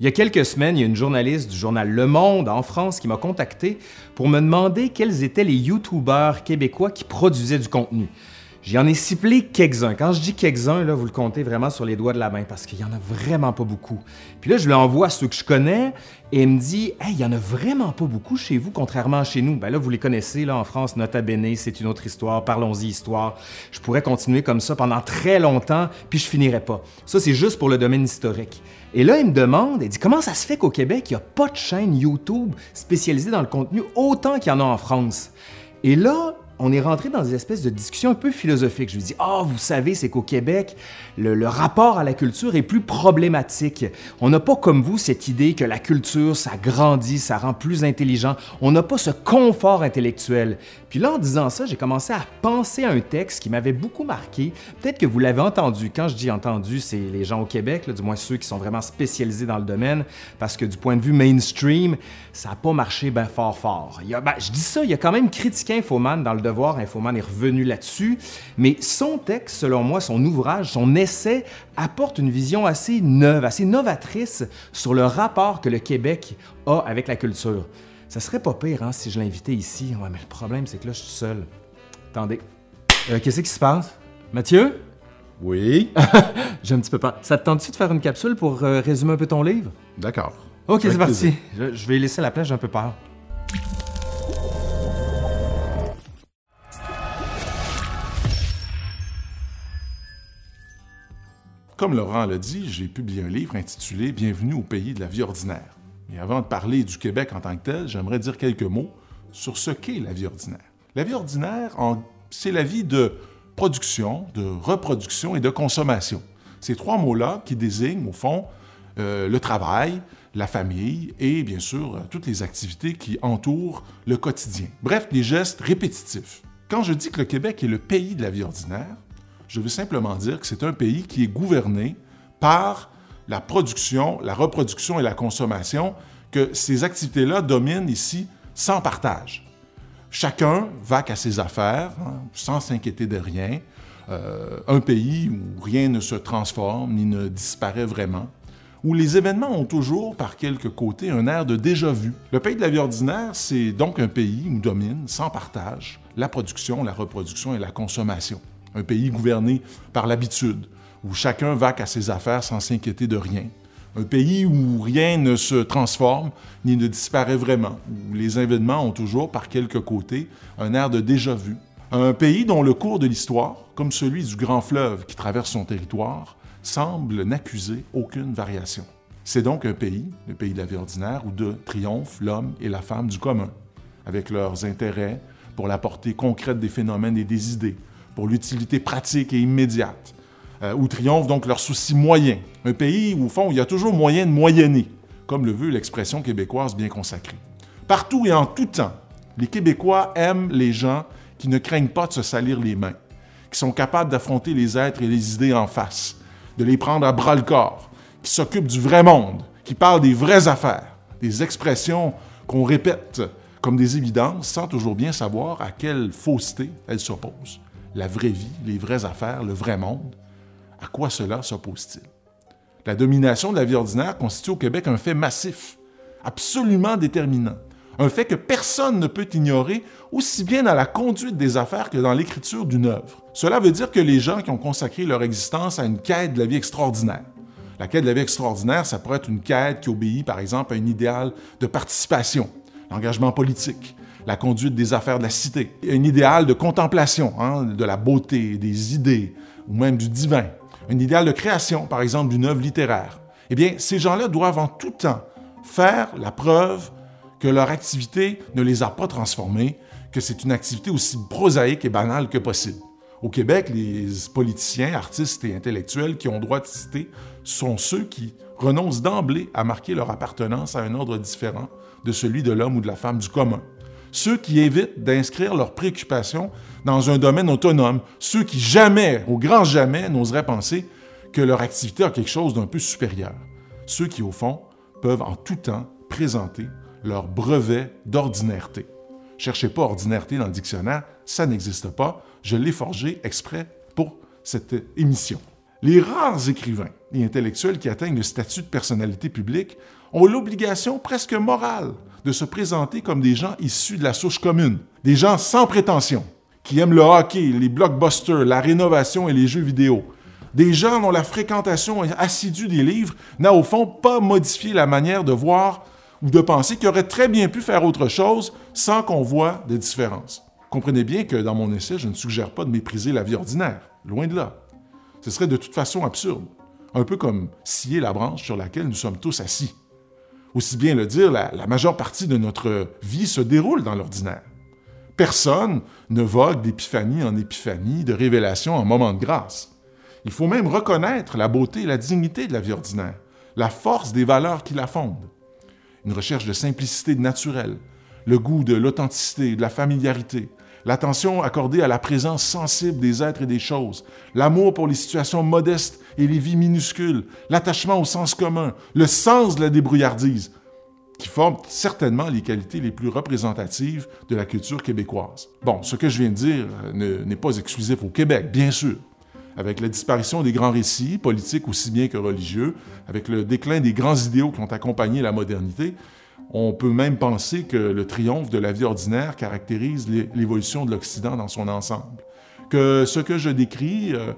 Il y a quelques semaines, il y a une journaliste du journal Le Monde en France qui m'a contacté pour me demander quels étaient les YouTubeurs québécois qui produisaient du contenu. J'en ai ciblé quelques-uns. Quand je dis quelques-uns, là, vous le comptez vraiment sur les doigts de la main parce qu'il y en a vraiment pas beaucoup. Puis là, je lui envoie ceux que je connais et il me dit Hey, il y en a vraiment pas beaucoup chez vous, contrairement à chez nous. Ben là, vous les connaissez, là, en France, Nota Bene, c'est une autre histoire, parlons-y histoire. Je pourrais continuer comme ça pendant très longtemps, puis je finirais pas. Ça, c'est juste pour le domaine historique. Et là, il me demande, il dit Comment ça se fait qu'au Québec, il n'y a pas de chaîne YouTube spécialisée dans le contenu autant qu'il y en a en France? Et là, on est rentré dans des espèces de discussions un peu philosophiques. Je lui dis, ah, oh, vous savez, c'est qu'au Québec, le, rapport à la culture est plus problématique. On n'a pas comme vous cette idée que la culture, ça grandit, ça rend plus intelligent. On n'a pas ce confort intellectuel. Puis là, en disant ça, j'ai commencé à penser à un texte qui m'avait beaucoup marqué. Peut-être que vous l'avez entendu. Quand je dis entendu, c'est les gens au Québec, du moins ceux qui sont vraiment spécialisés dans le domaine, parce que du point de vue mainstream, ça n'a pas marché bien fort fort. Ben, je dis ça, il y a quand même critiqué Infoman dans le devoir. Infoman est revenu là-dessus. Mais son texte, selon moi, son ouvrage, son essai, apporte une vision assez neuve, assez novatrice sur le rapport que le Québec a avec la culture. Ça serait pas pire hein, si je l'invitais ici. Ouais, mais le problème, c'est que là, je suis seul. Attendez. Euh, qu'est-ce qui se passe? Mathieu? Oui? J'ai un petit peu peur. Ça te tente-tu de faire une capsule pour euh, résumer un peu ton livre? D'accord. Ok, c'est parti. Je, je, vais laisser la place, j'ai un peu peur. Comme Laurent l'a dit, j'ai publié un livre intitulé Bienvenue au pays de la vie ordinaire. Et avant de parler du Québec en tant que tel, j'aimerais dire quelques mots sur ce qu'est la vie ordinaire. La vie ordinaire, c'est la vie de production, de reproduction et de consommation. Ces trois mots-là qui désignent, au fond, euh, le travail, la famille et, bien sûr, euh, toutes les activités qui entourent le quotidien. Bref, des gestes répétitifs. Quand je dis que le Québec est le pays de la vie ordinaire, je veux simplement dire que c'est un pays qui est gouverné par la production, la reproduction et la consommation, que ces activités-là dominent ici sans partage. Chacun va qu'à ses affaires, hein, sans s'inquiéter de rien. Euh, un pays où rien ne se transforme ni ne disparaît vraiment, où les événements ont toujours, par quelques côtés, un air de déjà-vu. Le pays de la vie ordinaire, c'est donc un pays où domine, sans partage, la production, la reproduction et la consommation. Un pays gouverné par l'habitude, où chacun va qu'à ses affaires sans s'inquiéter de rien. Un pays où rien ne se transforme ni ne disparaît vraiment, où les événements ont toujours, par quelques côtés, un air de déjà-vu. Un pays dont le cours de l'histoire, comme celui du grand fleuve qui traverse son territoire, semble n'accuser aucune variation. C'est donc un pays, le pays de la vie ordinaire, où de triomphe l'homme et la femme du commun, avec leurs intérêts pour la portée concrète des phénomènes et des idées, pour l'utilité pratique et immédiate, euh, où triomphe donc leur souci moyen. Un pays où, au fond, il y a toujours moyen de moyenner, comme le veut l'expression québécoise bien consacrée. Partout et en tout temps, les Québécois aiment les gens qui ne craignent pas de se salir les mains, qui sont capables d'affronter les êtres et les idées en face, de les prendre à bras le corps, qui s'occupent du vrai monde, qui parlent des vraies affaires, des expressions qu'on répète comme des évidences sans toujours bien savoir à quelle fausseté elles s'opposent. La vraie vie, les vraies affaires, le vrai monde, à quoi cela s'oppose-t-il? La domination de la vie ordinaire constitue au Québec un fait massif, absolument déterminant, un fait que personne ne peut ignorer, aussi bien dans la conduite des affaires que dans l'écriture d'une œuvre. Cela veut dire que les gens qui ont consacré leur existence à une quête de la vie extraordinaire, la quête de la vie extraordinaire, ça pourrait être une quête qui obéit, par exemple, à un idéal de participation, l'engagement politique, la conduite des affaires de la cité, un idéal de contemplation, hein, de la beauté, des idées, ou même du divin, un idéal de création, par exemple, d'une œuvre littéraire, eh bien, ces gens-là doivent en tout temps faire la preuve que leur activité ne les a pas transformés, que c'est une activité aussi prosaïque et banale que possible. Au Québec, les politiciens, artistes et intellectuels qui ont droit de citer sont ceux qui renoncent d'emblée à marquer leur appartenance à un ordre différent de celui de l'homme ou de la femme du commun. Ceux qui évitent d'inscrire leurs préoccupations dans un domaine autonome, ceux qui jamais, au grand jamais, n'oseraient penser que leur activité a quelque chose d'un peu supérieur, ceux qui, au fond, peuvent en tout temps présenter leur brevet d'ordinaireté. Cherchez pas ordinaireté dans le dictionnaire, ça n'existe pas. Je l'ai forgé exprès pour cette émission. Les rares écrivains et intellectuels qui atteignent le statut de personnalité publique ont l'obligation presque morale de se présenter comme des gens issus de la souche commune, des gens sans prétention, qui aiment le hockey, les blockbusters, la rénovation et les jeux vidéo, des gens dont la fréquentation assidue des livres n'a au fond pas modifié la manière de voir ou de penser qui auraient très bien pu faire autre chose sans qu'on voit des différences. Comprenez bien que dans mon essai, je ne suggère pas de mépriser la vie ordinaire, loin de là. Ce serait de toute façon absurde, un peu comme scier la branche sur laquelle nous sommes tous assis. Aussi bien le dire, la, majeure partie de notre vie se déroule dans l'ordinaire. Personne ne vogue d'épiphanie en épiphanie, de révélation en moment de grâce. Il faut même reconnaître la beauté et la dignité de la vie ordinaire, la force des valeurs qui la fondent. Une recherche de simplicité naturelle, le goût de l'authenticité, de la familiarité, l'attention accordée à la présence sensible des êtres et des choses, l'amour pour les situations modestes et les vies minuscules, l'attachement au sens commun, le sens de la débrouillardise, qui forment certainement les qualités les plus représentatives de la culture québécoise. Bon, ce que je viens de dire euh, n'est pas exclusif au Québec, bien sûr. Avec la disparition des grands récits, politiques aussi bien que religieux, avec le déclin des grands idéaux qui ont accompagné la modernité, on peut même penser que le triomphe de la vie ordinaire caractérise l'évolution de l'Occident dans son ensemble. Que ce que je décris euh,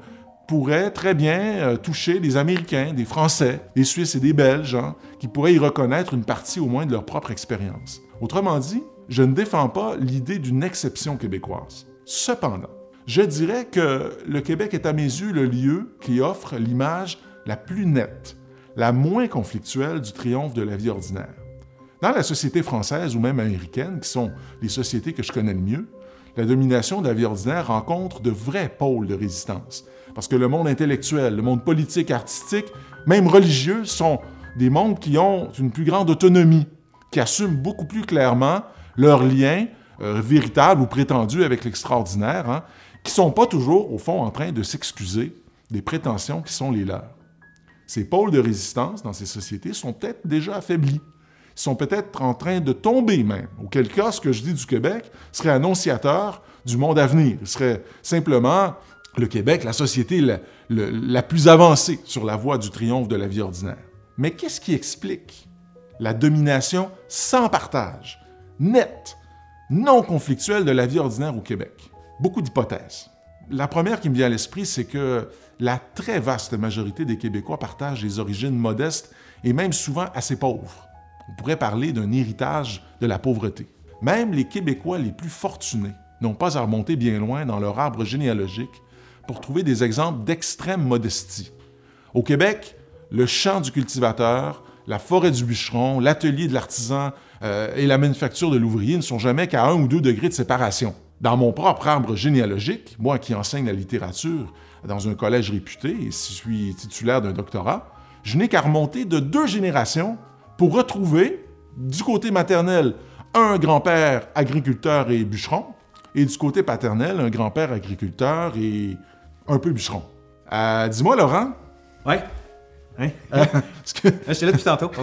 pourrait très bien euh, toucher des Américains, des Français, des Suisses et des Belges, hein, qui pourraient y reconnaître une partie au moins de leur propre expérience. Autrement dit, je ne défends pas l'idée d'une exception québécoise. Cependant, je dirais que le Québec est à mes yeux le lieu qui offre l'image la plus nette, la moins conflictuelle du triomphe de la vie ordinaire. Dans la société française ou même américaine, qui sont les sociétés que je connais le mieux, la domination de la vie ordinaire rencontre de vrais pôles de résistance. Parce que le monde intellectuel, le monde politique, artistique, même religieux, sont des mondes qui ont une plus grande autonomie, qui assument beaucoup plus clairement leurs liens euh, véritables ou prétendus avec l'extraordinaire, hein, qui ne sont pas toujours, au fond, en train de s'excuser des prétentions qui sont les leurs. Ces pôles de résistance dans ces sociétés sont peut-être déjà affaiblis sont peut-être en train de tomber même. Auquel cas, ce que je dis du Québec serait annonciateur du monde à venir. Ce serait simplement le Québec, la société la, plus avancée sur la voie du triomphe de la vie ordinaire. Mais qu'est-ce qui explique la domination sans partage, nette, non conflictuelle de la vie ordinaire au Québec? Beaucoup d'hypothèses. La première qui me vient à l'esprit, c'est que la très vaste majorité des Québécois partagent des origines modestes et même souvent assez pauvres. On pourrait parler d'un héritage de la pauvreté. Même les Québécois les plus fortunés n'ont pas à remonter bien loin dans leur arbre généalogique pour trouver des exemples d'extrême modestie. Au Québec, le champ du cultivateur, la forêt du bûcheron, l'atelier de l'artisan euh, et la manufacture de l'ouvrier ne sont jamais qu'à un ou deux degrés de séparation. Dans mon propre arbre généalogique, moi qui enseigne la littérature dans un collège réputé et suis titulaire d'un doctorat, je n'ai qu'à remonter de deux générations pour retrouver du côté maternel un grand-père agriculteur et bûcheron, et du côté paternel un grand-père agriculteur et un peu bûcheron. Euh, dis-moi, Laurent. Ouais. Hein? Euh, que... J'étais là depuis tantôt.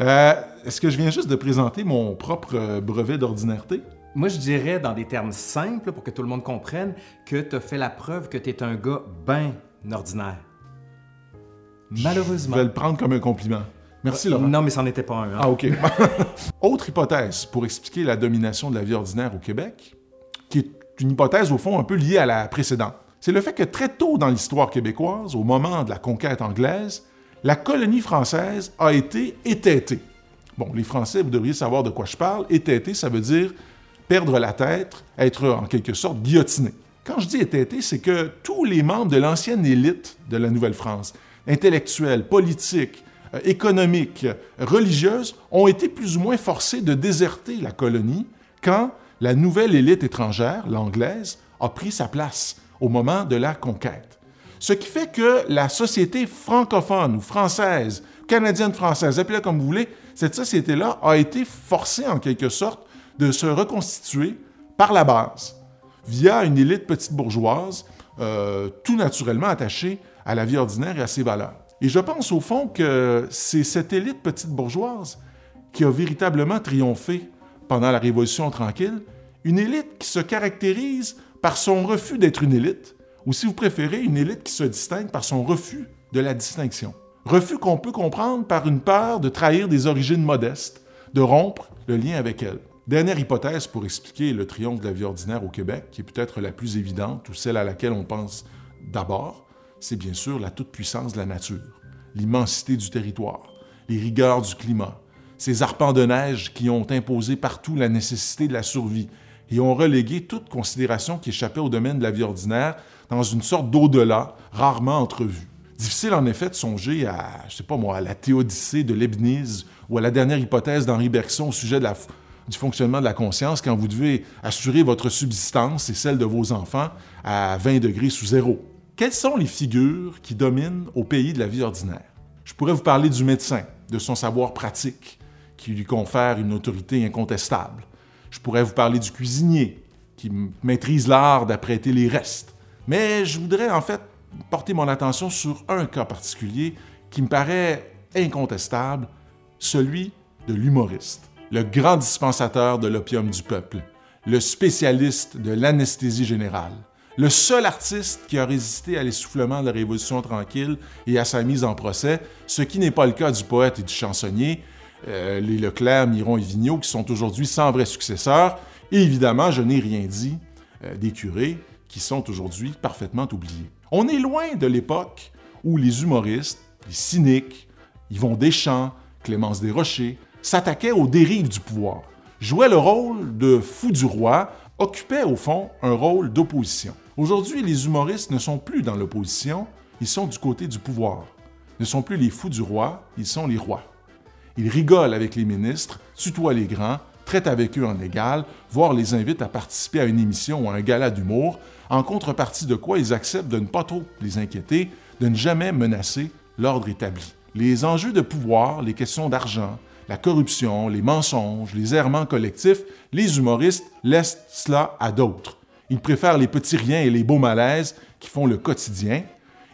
Euh, est-ce que je viens juste de présenter mon propre brevet d'ordinarité? Moi, je dirais, dans des termes simples, pour que tout le monde comprenne, que tu as fait la preuve que tu es un gars bien ordinaire. Malheureusement. Je vais le prendre comme un compliment. Merci, Laurent. Non, mais c'en était pas un. Hein. Ah, OK. Autre hypothèse pour expliquer la domination de la vie ordinaire au Québec, qui est une hypothèse, au fond, un peu liée à la précédente. C'est le fait que très tôt dans l'histoire québécoise, au moment de la conquête anglaise, la colonie française a été étêtée. Bon, les Français, vous devriez savoir de quoi je parle. Étêté, ça veut dire perdre la tête, être en quelque sorte guillotiné. Quand je dis étêté, c'est que tous les membres de l'ancienne élite de la Nouvelle-France, intellectuels, politiques, euh, économiques, religieuses, ont été plus ou moins forcées de déserter la colonie quand la nouvelle élite étrangère, l'anglaise, a pris sa place au moment de la conquête. Ce qui fait que la société francophone ou française, canadienne-française, appelez-la comme vous voulez, cette société-là a été forcée en quelque sorte de se reconstituer par la base, via une élite petite bourgeoise, euh, tout naturellement attachée à la vie ordinaire et à ses valeurs. Et je pense au fond que c'est cette élite petite bourgeoise qui a véritablement triomphé pendant la Révolution tranquille, une élite qui se caractérise par son refus d'être une élite, ou si vous préférez, une élite qui se distingue par son refus de la distinction. Refus qu'on peut comprendre par une peur de trahir des origines modestes, de rompre le lien avec elles. Dernière hypothèse pour expliquer le triomphe de la vie ordinaire au Québec, qui est peut-être la plus évidente ou celle à laquelle on pense d'abord, c'est bien sûr la toute-puissance de la nature, l'immensité du territoire, les rigueurs du climat, ces arpents de neige qui ont imposé partout la nécessité de la survie et ont relégué toute considération qui échappait au domaine de la vie ordinaire dans une sorte d'au-delà rarement entrevue. Difficile en effet de songer à, je sais pas moi, à la théodicée de Leibniz ou à la dernière hypothèse d'Henri Bergson au sujet du fonctionnement de la conscience quand vous devez assurer votre subsistance et celle de vos enfants à 20 degrés sous zéro. Quelles sont les figures qui dominent au pays de la vie ordinaire? Je pourrais vous parler du médecin, de son savoir pratique, qui lui confère une autorité incontestable. Je pourrais vous parler du cuisinier, qui maîtrise l'art d'apprêter les restes. Mais je voudrais en fait porter mon attention sur un cas particulier qui me paraît incontestable, celui de l'humoriste, le grand dispensateur de l'opium du peuple, le spécialiste de l'anesthésie générale, le seul artiste qui a résisté à l'essoufflement de la Révolution tranquille et à sa mise en procès, ce qui n'est pas le cas du poète et du chansonnier, euh, les Leclerc, Miron et Vigneault, qui sont aujourd'hui sans vrai successeur. Et évidemment, je n'ai rien dit euh, des curés, qui sont aujourd'hui parfaitement oubliés. On est loin de l'époque où les humoristes, les cyniques, Yvon Deschamps, Clémence Desrochers, s'attaquaient aux dérives du pouvoir, jouaient le rôle de fou du roi, occupaient au fond un rôle d'opposition. Aujourd'hui, les humoristes ne sont plus dans l'opposition, ils sont du côté du pouvoir. Ne sont plus les fous du roi, ils sont les rois. Ils rigolent avec les ministres, tutoient les grands, traitent avec eux en égal, voire les invitent à participer à une émission ou à un gala d'humour, en contrepartie de quoi ils acceptent de ne pas trop les inquiéter, de ne jamais menacer l'ordre établi. Les enjeux de pouvoir, les questions d'argent, la corruption, les mensonges, les errements collectifs, les humoristes laissent cela à d'autres. Ils préfèrent les petits riens et les beaux malaises qui font le quotidien.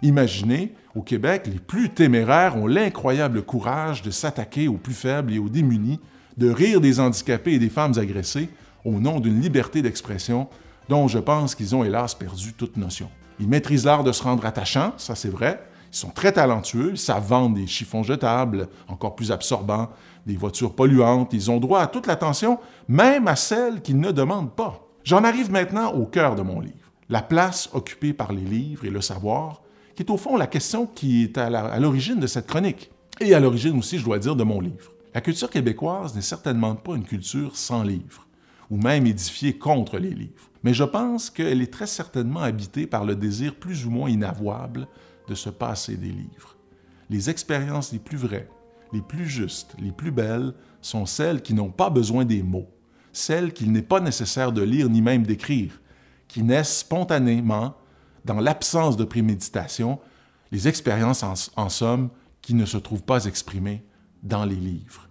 Imaginez, au Québec, les plus téméraires ont l'incroyable courage de s'attaquer aux plus faibles et aux démunis, de rire des handicapés et des femmes agressées au nom d'une liberté d'expression dont je pense qu'ils ont hélas perdu toute notion. Ils maîtrisent l'art de se rendre attachants, ça c'est vrai. Ils sont très talentueux, ils savent vendre des chiffons jetables, encore plus absorbants, des voitures polluantes. Ils ont droit à toute l'attention, même à celles qu'ils ne demandent pas. J'en arrive maintenant au cœur de mon livre, la place occupée par les livres et le savoir, qui est au fond la question qui est à l'origine de cette chronique, et à l'origine aussi, je dois dire, de mon livre. La culture québécoise n'est certainement pas une culture sans livres, ou même édifiée contre les livres, mais je pense qu'elle est très certainement habitée par le désir plus ou moins inavouable de se passer des livres. Les expériences les plus vraies, les plus justes, les plus belles sont celles qui n'ont pas besoin des mots, celles qu'il n'est pas nécessaire de lire ni même d'écrire, qui naissent spontanément, dans l'absence de préméditation, les expériences en, somme qui ne se trouvent pas exprimées dans les livres.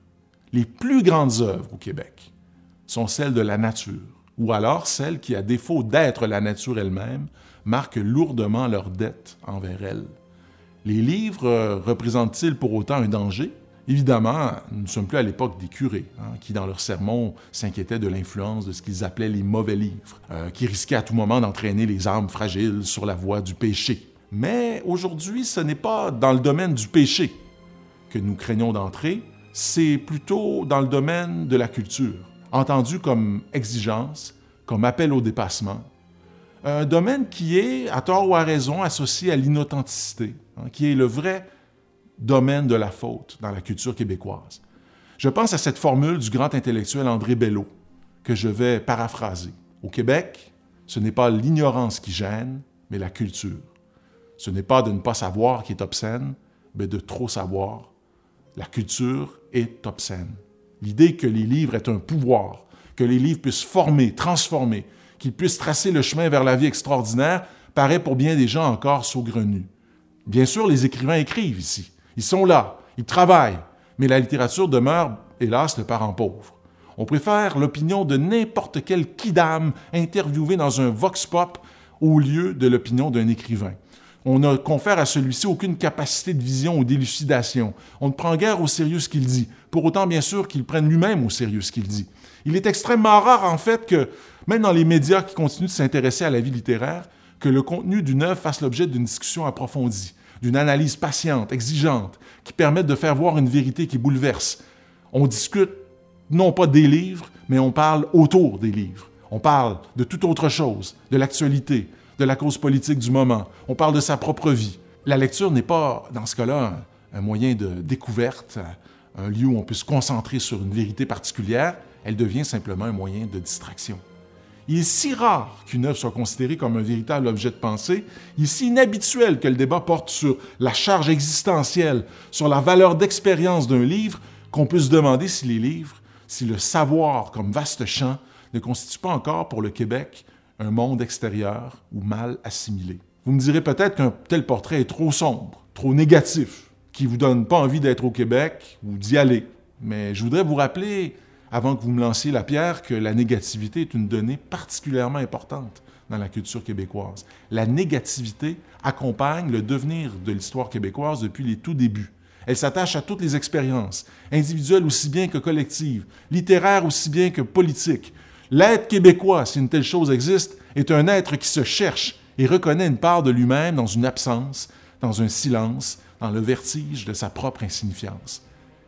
Les plus grandes œuvres au Québec sont celles de la nature, ou alors celles qui, à défaut d'être la nature elle-même, marquent lourdement leur dette envers elle. Les livres représentent-ils pour autant un danger? Évidemment, nous ne sommes plus à l'époque des curés, hein, qui dans leurs sermons s'inquiétaient de l'influence de ce qu'ils appelaient les mauvais livres, euh, qui risquaient à tout moment d'entraîner les âmes fragiles sur la voie du péché. Mais aujourd'hui, ce n'est pas dans le domaine du péché que nous craignons d'entrer, c'est plutôt dans le domaine de la culture, entendu comme exigence, comme appel au dépassement. Un domaine qui est, à tort ou à raison, associé à l'inauthenticité, hein, qui est le vrai domaine de la faute dans la culture québécoise. Je pense à cette formule du grand intellectuel André Bello, que je vais paraphraser. Au Québec, ce n'est pas l'ignorance qui gêne, mais la culture. Ce n'est pas de ne pas savoir qui est obscène, mais de trop savoir. La culture est obscène. L'idée que les livres aient un pouvoir, que les livres puissent former, transformer, qu'ils puissent tracer le chemin vers la vie extraordinaire, paraît pour bien des gens encore saugrenu. Bien sûr, les écrivains écrivent ici, ils sont là, ils travaillent, mais la littérature demeure, hélas, le parent pauvre. On préfère l'opinion de n'importe quel kidam interviewé dans un vox pop au lieu de l'opinion d'un écrivain. On ne confère à celui-ci aucune capacité de vision ou d'élucidation. On ne prend guère au sérieux ce qu'il dit, pour autant bien sûr qu'il prenne lui-même au sérieux ce qu'il dit. Il est extrêmement rare en fait que, même dans les médias qui continuent de s'intéresser à la vie littéraire, que le contenu d'une œuvre fasse l'objet d'une discussion approfondie, d'une analyse patiente, exigeante, qui permette de faire voir une vérité qui bouleverse. On discute non pas des livres, mais on parle autour des livres. On parle de toute autre chose, de l'actualité, de la cause politique du moment. On parle de sa propre vie. La lecture n'est pas, dans ce cas-là, un, moyen de découverte, un lieu où on peut se concentrer sur une vérité particulière. Elle devient simplement un moyen de distraction. Il est si rare qu'une œuvre soit considérée comme un véritable objet de pensée, il est si inhabituel que le débat porte sur la charge existentielle, sur la valeur d'expérience d'un livre, qu'on peut se demander si les livres, si le savoir comme vaste champ ne constitue pas encore pour le Québec un monde extérieur ou mal assimilé. Vous me direz peut-être qu'un tel portrait est trop sombre, trop négatif, qui ne vous donne pas envie d'être au Québec ou d'y aller. Mais je voudrais vous rappeler, avant que vous me lanciez la pierre, que la négativité est une donnée particulièrement importante dans la culture québécoise. La négativité accompagne le devenir de l'histoire québécoise depuis les tout débuts. Elle s'attache à toutes les expériences, individuelles aussi bien que collectives, littéraires aussi bien que politiques, L'être québécois, si une telle chose existe, est un être qui se cherche et reconnaît une part de lui-même dans une absence, dans un silence, dans le vertige de sa propre insignifiance.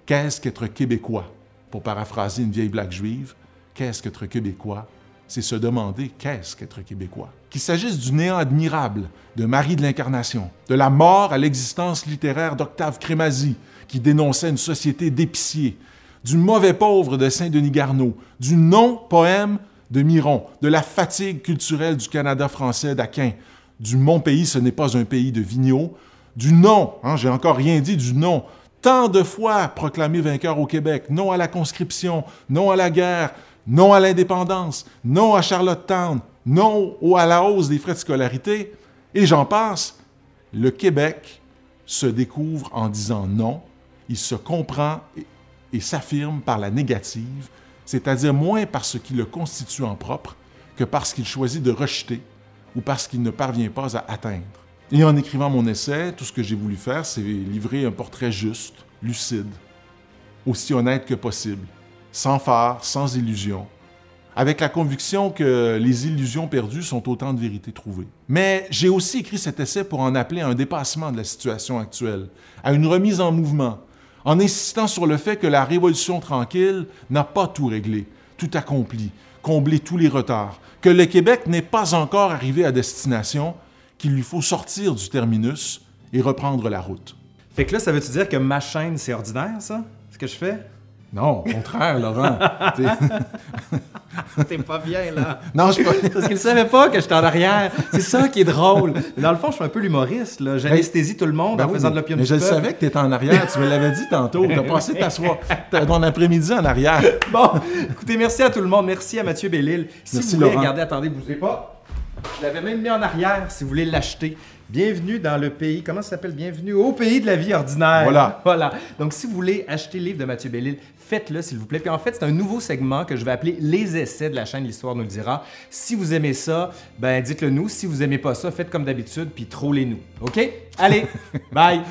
Qu'est-ce qu'être québécois? Pour paraphraser une vieille blague juive, qu'est-ce qu'être québécois C'est se demander qu'est-ce qu'être québécois. Qu'il s'agisse du néant admirable de Marie de l'Incarnation, de la mort à l'existence littéraire d'Octave Crémazie, qui dénonçait une société d'épiciers, du mauvais pauvre de Saint-Denis Garneau, du non-poème de Miron, de la fatigue culturelle du Canada français d'Aquin, du Mon pays, ce n'est pas un pays de vigneaux, du non, hein, j'ai encore rien dit, du non, tant de fois proclamé vainqueur au Québec, non à la conscription, non à la guerre, non à l'indépendance, non à Charlottetown, non à la hausse des frais de scolarité, et j'en passe, le Québec se découvre en disant non, il se comprend et s'affirme par la négative, c'est-à-dire moins par ce qui le constitue en propre que parce qu'il choisit de rejeter ou parce qu'il ne parvient pas à atteindre. Et en écrivant mon essai, tout ce que j'ai voulu faire, c'est livrer un portrait juste, lucide, aussi honnête que possible, sans phare, sans illusion, avec la conviction que les illusions perdues sont autant de vérités trouvées. Mais j'ai aussi écrit cet essai pour en appeler à un dépassement de la situation actuelle, à une remise en mouvement, en insistant sur le fait que la Révolution tranquille n'a pas tout réglé, tout accompli, comblé tous les retards, que le Québec n'est pas encore arrivé à destination, qu'il lui faut sortir du terminus et reprendre la route. Fait que là, ça veut-tu dire que ma chaîne, c'est ordinaire, ça? Ce que je fais? Non, au contraire, Laurent. T'es pas bien, là. Non, je pas. Parce qu'il savait pas que j'étais en arrière. C'est ça qui est drôle. Dans le fond, je suis un peu l'humoriste, là. J'anesthésie tout le monde ben en faisant de l'opium Mais je savais que t'étais en arrière. Tu me l'avais dit tantôt. T'as passé ta soirée, ton après-midi en arrière. Bon, écoutez, merci à tout le monde. Merci à Mathieu Bellil. Si merci, vous voulez, regardez, attendez, bougez pas. Je l'avais même mis en arrière si vous voulez l'acheter. Bienvenue dans le pays, comment ça s'appelle? Bienvenue au pays de la vie ordinaire. Voilà. Voilà. Donc, si vous voulez acheter le livre de Mathieu Bellil, faites-le, s'il vous plaît. Puis en fait, c'est un nouveau segment que je vais appeler Les essais de la chaîne L'Histoire nous le dira. Si vous aimez ça, ben dites-le nous. Si vous aimez pas ça, faites comme d'habitude, puis trollez-nous. OK? Allez, bye!